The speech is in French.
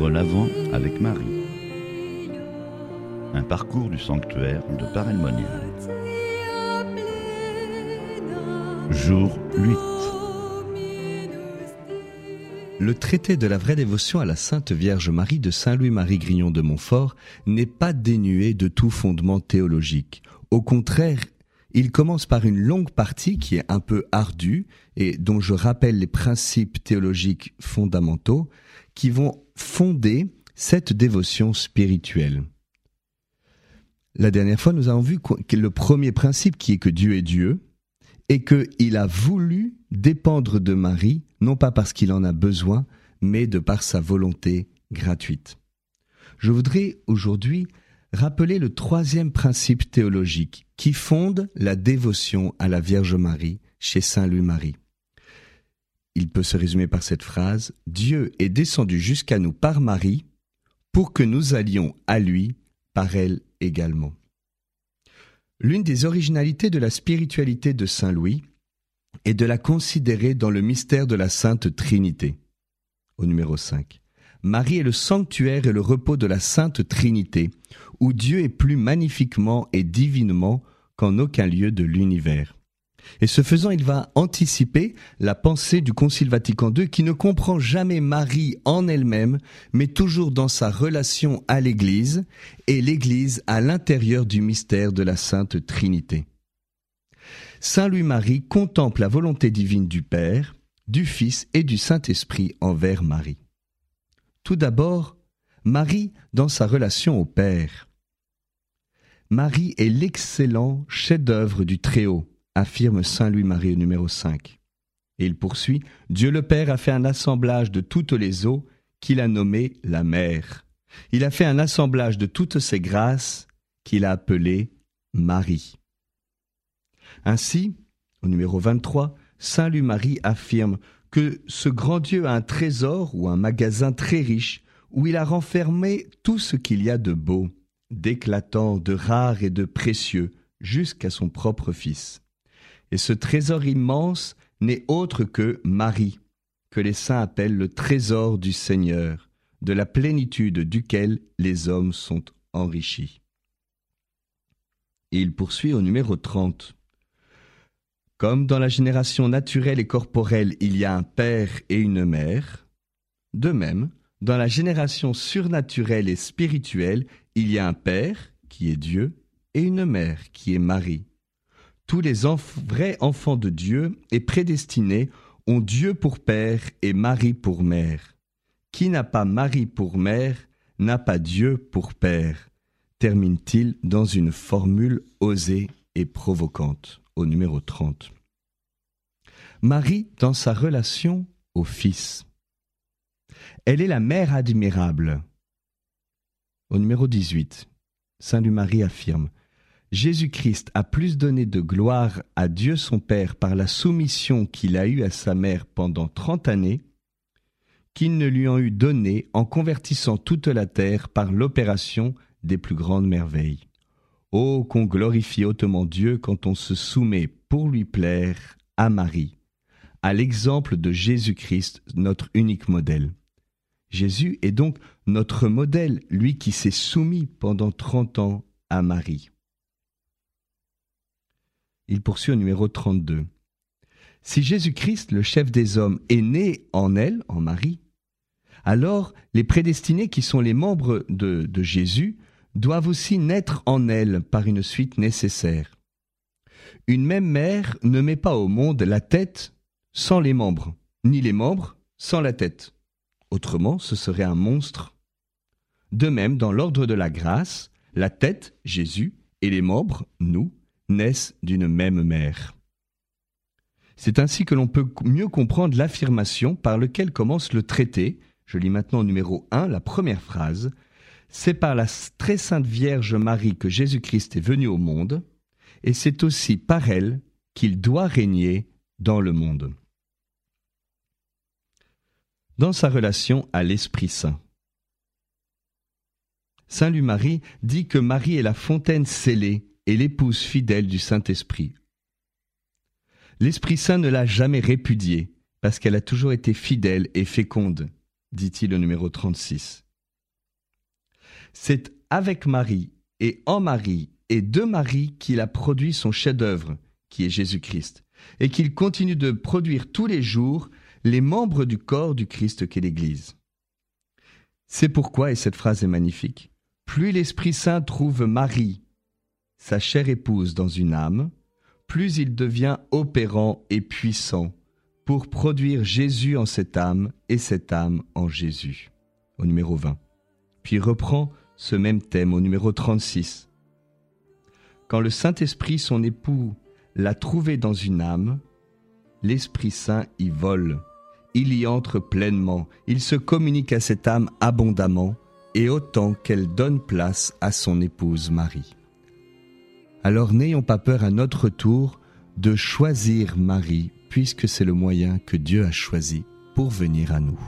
Prendre l'avant avec Marie. Un parcours du sanctuaire de Paray-le-Monial. Jour 8. Le traité de la vraie dévotion à la Sainte Vierge Marie de Saint Louis-Marie Grignon de Montfort n'est pas dénué de tout fondement théologique. Au contraire, il commence par une longue partie qui est un peu ardue et dont je rappelle les principes théologiques fondamentaux qui vont fonder cette dévotion spirituelle. La dernière fois, nous avons vu le premier principe qui est que Dieu est Dieu et qu'il a voulu dépendre de Marie, non pas parce qu'il en a besoin, mais de par sa volonté gratuite. Je voudrais aujourd'hui rappeler le troisième principe théologique qui fonde la dévotion à la Vierge Marie chez Saint Louis-Marie. Il peut se résumer par cette phrase Dieu est descendu jusqu'à nous par Marie pour que nous allions à lui par elle également. L'une des originalités de la spiritualité de Saint Louis est de la considérer dans le mystère de la Sainte Trinité. Au numéro 5. Marie est le sanctuaire et le repos de la Sainte Trinité, où Dieu est plus magnifiquement et divinement qu'en aucun lieu de l'univers. Et ce faisant, il va anticiper la pensée du Concile Vatican II qui ne comprend jamais Marie en elle-même, mais toujours dans sa relation à l'Église et l'Église à l'intérieur du mystère de la Sainte Trinité. Saint Louis-Marie contemple la volonté divine du Père, du Fils et du Saint-Esprit envers Marie. Tout d'abord, Marie dans sa relation au Père. Marie est l'excellent chef-d'œuvre du Très-Haut, affirme Saint Louis-Marie au numéro 5. Et il poursuit Dieu le Père a fait un assemblage de toutes les eaux qu'il a nommées la mer. Il a fait un assemblage de toutes ces grâces qu'il a appelées Marie. Ainsi, au numéro 23, Saint Louis-Marie affirme que ce grand Dieu a un trésor ou un magasin très riche où il a renfermé tout ce qu'il y a de beau, d'éclatant, de rare et de précieux, jusqu'à son propre Fils. Et ce trésor immense n'est autre que Marie, que les saints appellent le trésor du Seigneur, de la plénitude duquel les hommes sont enrichis. Il poursuit au numéro 30. Comme dans la génération naturelle et corporelle il y a un père et une mère, de même, dans la génération surnaturelle et spirituelle, il y a un père, qui est Dieu, et une mère, qui est Marie. Tous les vrais enfants de Dieu et prédestinés ont Dieu pour père et Marie pour mère. Qui n'a pas Marie pour mère n'a pas Dieu pour père, termine-t-il dans une formule osée et provocante au numéro 30. Marie dans sa relation au Fils. Elle est la mère admirable. Au numéro 18, Saint Louis-Marie affirme Jésus-Christ a plus donné de gloire à Dieu son Père par la soumission qu'il a eue à sa mère pendant trente années, qu'il ne lui en eût donné en convertissant toute la terre par l'opération des plus grandes merveilles. Oh, qu'on glorifie hautement Dieu quand on se soumet pour lui plaire à Marie, à l'exemple de Jésus-Christ, notre unique modèle. Jésus est donc notre modèle, lui qui s'est soumis pendant trente ans à Marie. Il poursuit au numéro 32. Si Jésus-Christ, le chef des hommes, est né en elle, en Marie, alors les prédestinés qui sont les membres de, de Jésus doivent aussi naître en elle par une suite nécessaire. Une même mère ne met pas au monde la tête sans les membres, ni les membres sans la tête. Autrement, ce serait un monstre. De même, dans l'ordre de la grâce, la tête, Jésus, et les membres, nous, naissent d'une même mère. C'est ainsi que l'on peut mieux comprendre l'affirmation par laquelle commence le traité. Je lis maintenant au numéro 1 la première phrase. C'est par la très sainte Vierge Marie que Jésus-Christ est venu au monde, et c'est aussi par elle qu'il doit régner dans le monde. Dans sa relation à l'Esprit Saint. Saint Louis-Marie dit que Marie est la fontaine scellée et l'épouse fidèle du Saint-Esprit. L'Esprit Saint ne l'a jamais répudiée, parce qu'elle a toujours été fidèle et féconde, dit-il au numéro 36. C'est avec Marie et en Marie et de Marie qu'il a produit son chef-d'œuvre, qui est Jésus-Christ, et qu'il continue de produire tous les jours les membres du corps du Christ qu'est l'Église. C'est pourquoi, et cette phrase est magnifique, plus l'Esprit Saint trouve Marie, sa chère épouse, dans une âme, plus il devient opérant et puissant pour produire Jésus en cette âme et cette âme en Jésus, au numéro 20. Puis reprend ce même thème au numéro 36. Quand le Saint-Esprit, son époux, l'a trouvé dans une âme, l'Esprit Saint y vole, il y entre pleinement, il se communique à cette âme abondamment, et autant qu'elle donne place à son épouse Marie. Alors n'ayons pas peur à notre tour de choisir Marie, puisque c'est le moyen que Dieu a choisi pour venir à nous.